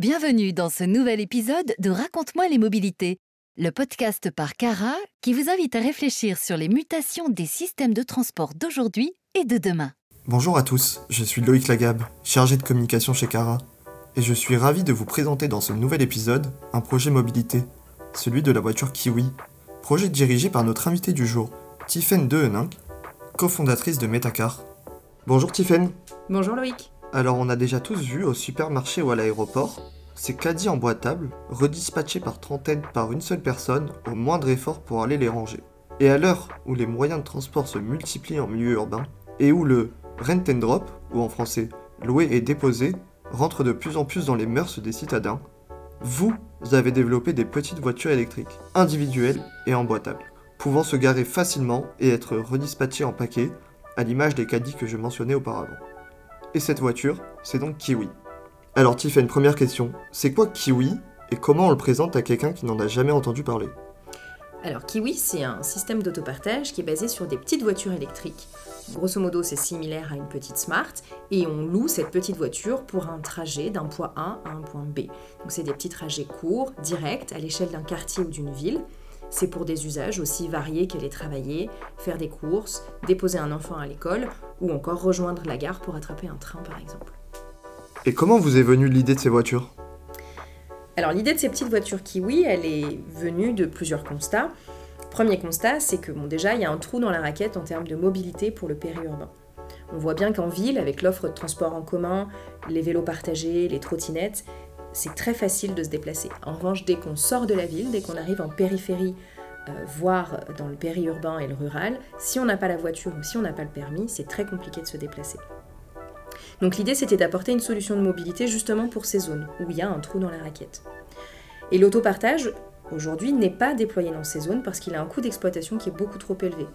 Bienvenue dans ce nouvel épisode de Raconte-moi les mobilités, le podcast par Cara qui vous invite à réfléchir sur les mutations des systèmes de transport d'aujourd'hui et de demain. Bonjour à tous, je suis Loïc Lagab, chargé de communication chez Cara, et je suis ravi de vous présenter dans ce nouvel épisode un projet mobilité, celui de la voiture Kiwi, projet dirigé par notre invité du jour, Tiffaine Deheninck, cofondatrice de Metacar. Bonjour Tiffaine. Bonjour Loïc. Alors on a déjà tous vu au supermarché ou à l'aéroport ces caddies emboîtables redispatchés par trentaines par une seule personne au moindre effort pour aller les ranger. Et à l'heure où les moyens de transport se multiplient en milieu urbain et où le rent and drop, ou en français louer et déposer, rentre de plus en plus dans les mœurs des citadins, vous avez développé des petites voitures électriques, individuelles et emboîtables, pouvant se garer facilement et être redispatchées en paquets, à l'image des caddies que je mentionnais auparavant. Et cette voiture, c'est donc Kiwi. Alors Tiff une première question. C'est quoi Kiwi et comment on le présente à quelqu'un qui n'en a jamais entendu parler? Alors Kiwi, c'est un système d'autopartage qui est basé sur des petites voitures électriques. Grosso modo, c'est similaire à une petite Smart et on loue cette petite voiture pour un trajet d'un point A à un point B. Donc c'est des petits trajets courts, directs, à l'échelle d'un quartier ou d'une ville. C'est pour des usages aussi variés qu'aller travailler, faire des courses, déposer un enfant à l'école ou encore rejoindre la gare pour attraper un train par exemple. Et comment vous est venue l'idée de ces voitures? Alors l'idée de ces petites voitures Kiwi, elle est venue de plusieurs constats. Premier constat, c'est que bon, déjà, il y a un trou dans la raquette en termes de mobilité pour le périurbain. On voit bien qu'en ville, avec l'offre de transport en commun, les vélos partagés, les trottinettes, c'est très facile de se déplacer. En revanche, dès qu'on sort de la ville, dès qu'on arrive en périphérie, euh, voire dans le périurbain et le rural, si on n'a pas la voiture ou si on n'a pas le permis, c'est très compliqué de se déplacer. Donc l'idée c'était d'apporter une solution de mobilité justement pour ces zones où il y a un trou dans la raquette. Et l'autopartage, aujourd'hui, n'est pas déployé dans ces zones parce qu'il a un coût d'exploitation qui est beaucoup trop élevé.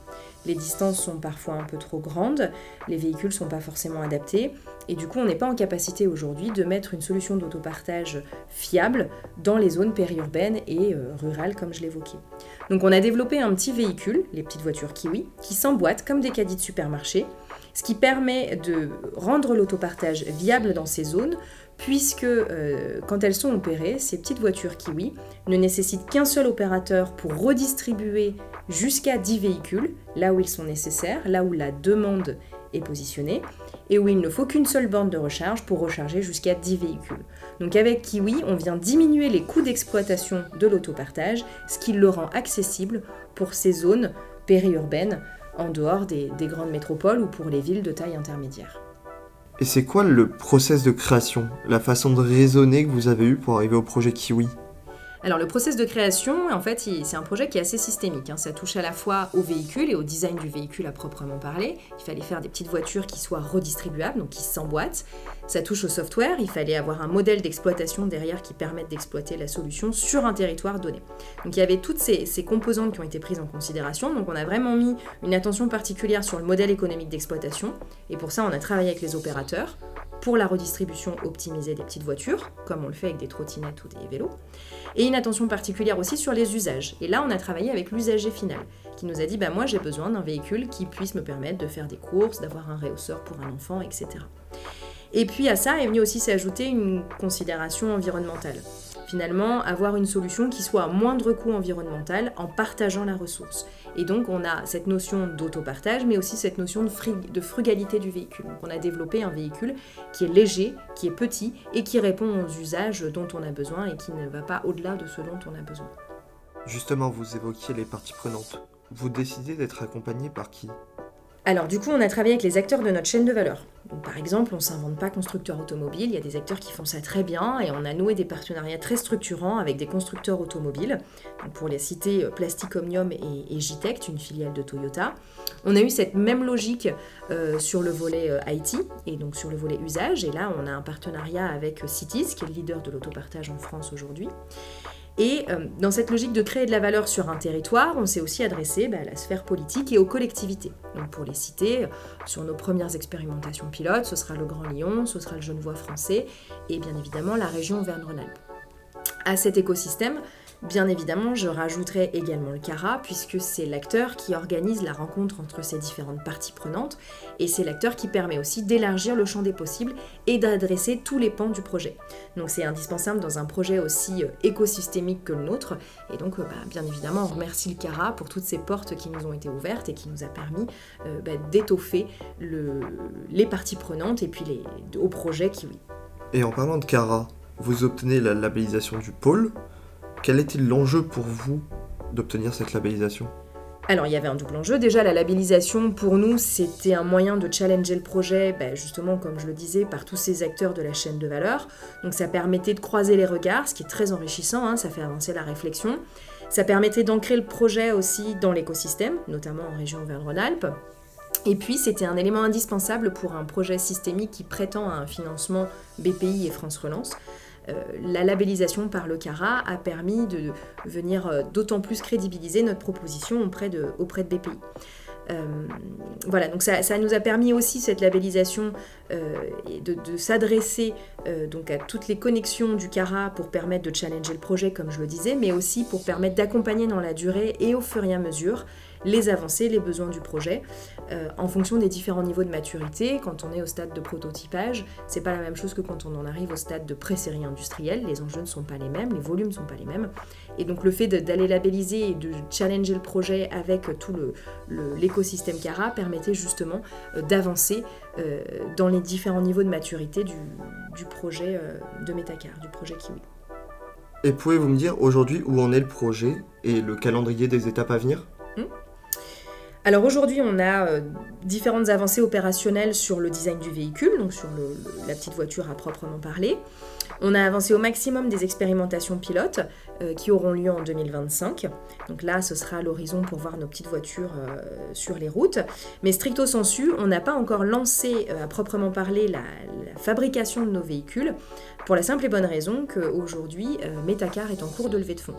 Les distances sont parfois un peu trop grandes, les véhicules ne sont pas forcément adaptés, et du coup on n'est pas en capacité aujourd'hui de mettre une solution d'autopartage fiable dans les zones périurbaines et euh, rurales comme je l'évoquais. Donc on a développé un petit véhicule, les petites voitures Kiwi, qui s'emboîtent comme des caddies de supermarché, ce qui permet de rendre l'autopartage viable dans ces zones, puisque euh, quand elles sont opérées, ces petites voitures Kiwi ne nécessitent qu'un seul opérateur pour redistribuer jusqu'à 10 véhicules, là où ils sont nécessaires, là où la demande est positionnée, et où il ne faut qu'une seule bande de recharge pour recharger jusqu'à 10 véhicules. Donc avec Kiwi, on vient diminuer les coûts d'exploitation de l'autopartage, ce qui le rend accessible pour ces zones périurbaines en dehors des, grandes métropoles ou pour les villes de taille intermédiaire. Et c'est quoi le process de création, la façon de raisonner que vous avez eu pour arriver au projet Kiwi? Alors le process de création, en fait, c'est un projet qui est assez systémique. Hein. Ça touche à la fois au véhicule et au design du véhicule à proprement parler. Il fallait faire des petites voitures qui soient redistribuables, donc qui s'emboîtent. Ça touche au software. Il fallait avoir un modèle d'exploitation derrière qui permette d'exploiter la solution sur un territoire donné. Donc il y avait toutes ces, ces composantes qui ont été prises en considération. Donc on a vraiment mis une attention particulière sur le modèle économique d'exploitation. Et pour ça, on a travaillé avec les opérateurs pour la redistribution optimisée des petites voitures, comme on le fait avec des trottinettes ou des vélos, et une attention particulière aussi sur les usages. Et là, on a travaillé avec l'usager final, qui nous a dit, bah, moi j'ai besoin d'un véhicule qui puisse me permettre de faire des courses, d'avoir un réhausseur pour un enfant, etc. Et puis à ça est venu aussi s'ajouter une considération environnementale finalement avoir une solution qui soit à moindre coût environnemental en partageant la ressource. Et donc on a cette notion d'autopartage, mais aussi cette notion de, frugalité du véhicule. On a développé un véhicule qui est léger, qui est petit et qui répond aux usages dont on a besoin et qui ne va pas au-delà de ce dont on a besoin. Justement, vous évoquiez les parties prenantes. Vous décidez d'être accompagné par qui? Alors du coup, on a travaillé avec les acteurs de notre chaîne de valeur. par exemple, on ne s'invente pas constructeur automobile, il y a des acteurs qui font ça très bien et on a noué des partenariats très structurants avec des constructeurs automobiles. pour les citer, euh, Plastic Omnium et, et une filiale de Toyota. On a eu cette même logique euh, sur le volet euh, IT et donc sur le volet usage. Et là, on a un partenariat avec Cities, qui est le leader de l'autopartage en France aujourd'hui. Et euh, dans cette logique de créer de la valeur sur un territoire, on s'est aussi adressé bah, à la sphère politique et aux collectivités. Donc pour les citer, euh, sur nos premières expérimentations pilotes, ce sera le Grand Lyon, ce sera le Genevois français et bien évidemment la région Auvergne-Rhône-Alpes. À cet écosystème, Bien évidemment, je rajouterai également le CARA, puisque c'est l'acteur qui organise la rencontre entre ces différentes parties prenantes, et c'est l'acteur qui permet aussi d'élargir le champ des possibles et d'adresser tous les pans du projet. Donc c'est indispensable dans un projet aussi euh, écosystémique que le nôtre, et donc euh, bah, bien évidemment on remercie le CARA pour toutes ces portes qui nous ont été ouvertes et qui nous a permis euh, bah, d'étoffer les parties prenantes et puis les, au projet Kiwi. Et en parlant de CARA, vous obtenez la labellisation du pôle. Quel est-il l'enjeu pour vous d'obtenir cette labellisation? Alors il y avait un double enjeu. Déjà la labellisation pour nous c'était un moyen de challenger le projet, ben, justement comme je le disais, par tous ces acteurs de la chaîne de valeur. Donc ça permettait de croiser les regards, ce qui est très enrichissant, hein, ça fait avancer la réflexion. Ça permettait d'ancrer le projet aussi dans l'écosystème, notamment en région Auvergne-Rhône-Alpes. Et puis, c'était un élément indispensable pour un projet systémique qui prétend à un financement BPI et France Relance. Euh, la labellisation par le CARA a permis de venir euh, d'autant plus crédibiliser notre proposition auprès de, auprès BPI. Euh, voilà, donc ça, nous a permis aussi cette labellisation de, s'adresser donc à toutes les connexions du CARA pour permettre de challenger le projet, comme je le disais, mais aussi pour permettre d'accompagner dans la durée et au fur et à mesure les avancées, les besoins du projet, euh, en fonction des différents niveaux de maturité. Quand on est au stade de prototypage, c'est pas la même chose que quand on en arrive au stade de pré-série industrielle. Les enjeux ne sont pas les mêmes, les volumes ne sont pas les mêmes. Et donc le fait d'aller labelliser et de challenger le projet avec tout l'écosystème Cara permettait justement euh, d'avancer euh, dans les différents niveaux de maturité du, projet de Metacar, du projet Kiwi. Et pouvez-vous me dire aujourd'hui où en est le projet et le calendrier des étapes à venir? Alors aujourd'hui, on a euh, différentes avancées opérationnelles sur le design du véhicule, donc sur la petite voiture à proprement parler. On a avancé au maximum des expérimentations pilotes euh, qui auront lieu en 2025. Donc là, ce sera l'horizon pour voir nos petites voitures euh, sur les routes. Mais stricto sensu, on n'a pas encore lancé à proprement parler la, fabrication de nos véhicules pour la simple et bonne raison qu'aujourd'hui, Metacar est en cours de levée de fonds.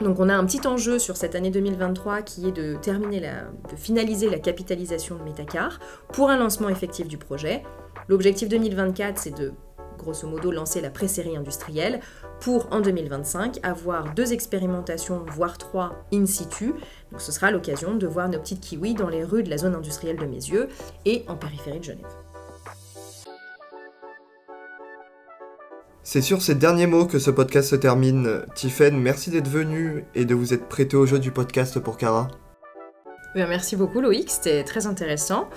Donc on a un petit enjeu sur cette année 2023 qui est de terminer de finaliser la capitalisation de Metacar pour un lancement effectif du projet. L'objectif 2024 c'est de grosso modo lancer la pré-série industrielle pour en 2025 avoir deux expérimentations voire trois in situ. Donc ce sera l'occasion de voir nos petites kiwis dans les rues de la zone industrielle de Mézieux et en périphérie de Genève. C'est sur ces derniers mots que ce podcast se termine. Tiffen, merci d'être venu et de vous être prêté au jeu du podcast pour Cara. merci beaucoup Loïc, c'était très intéressant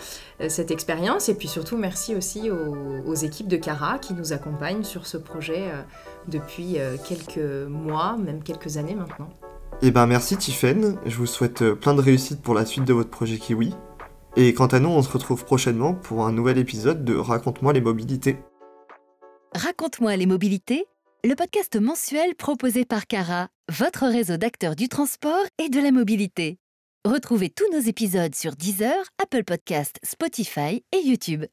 euh, cette expérience et puis surtout merci aussi aux, équipes de Cara qui nous accompagnent sur ce projet euh, depuis euh, quelques mois, même quelques années maintenant. Eh ben merci Tiffen, je vous souhaite plein de réussite pour la suite de votre projet Kiwi. Et quant à nous, on se retrouve prochainement pour un nouvel épisode de Raconte-moi les mobilités. Raconte-moi les mobilités, le podcast mensuel proposé par Cara, votre réseau d'acteurs du transport et de la mobilité. Retrouvez tous nos épisodes sur Deezer, Apple Podcasts, Spotify et YouTube.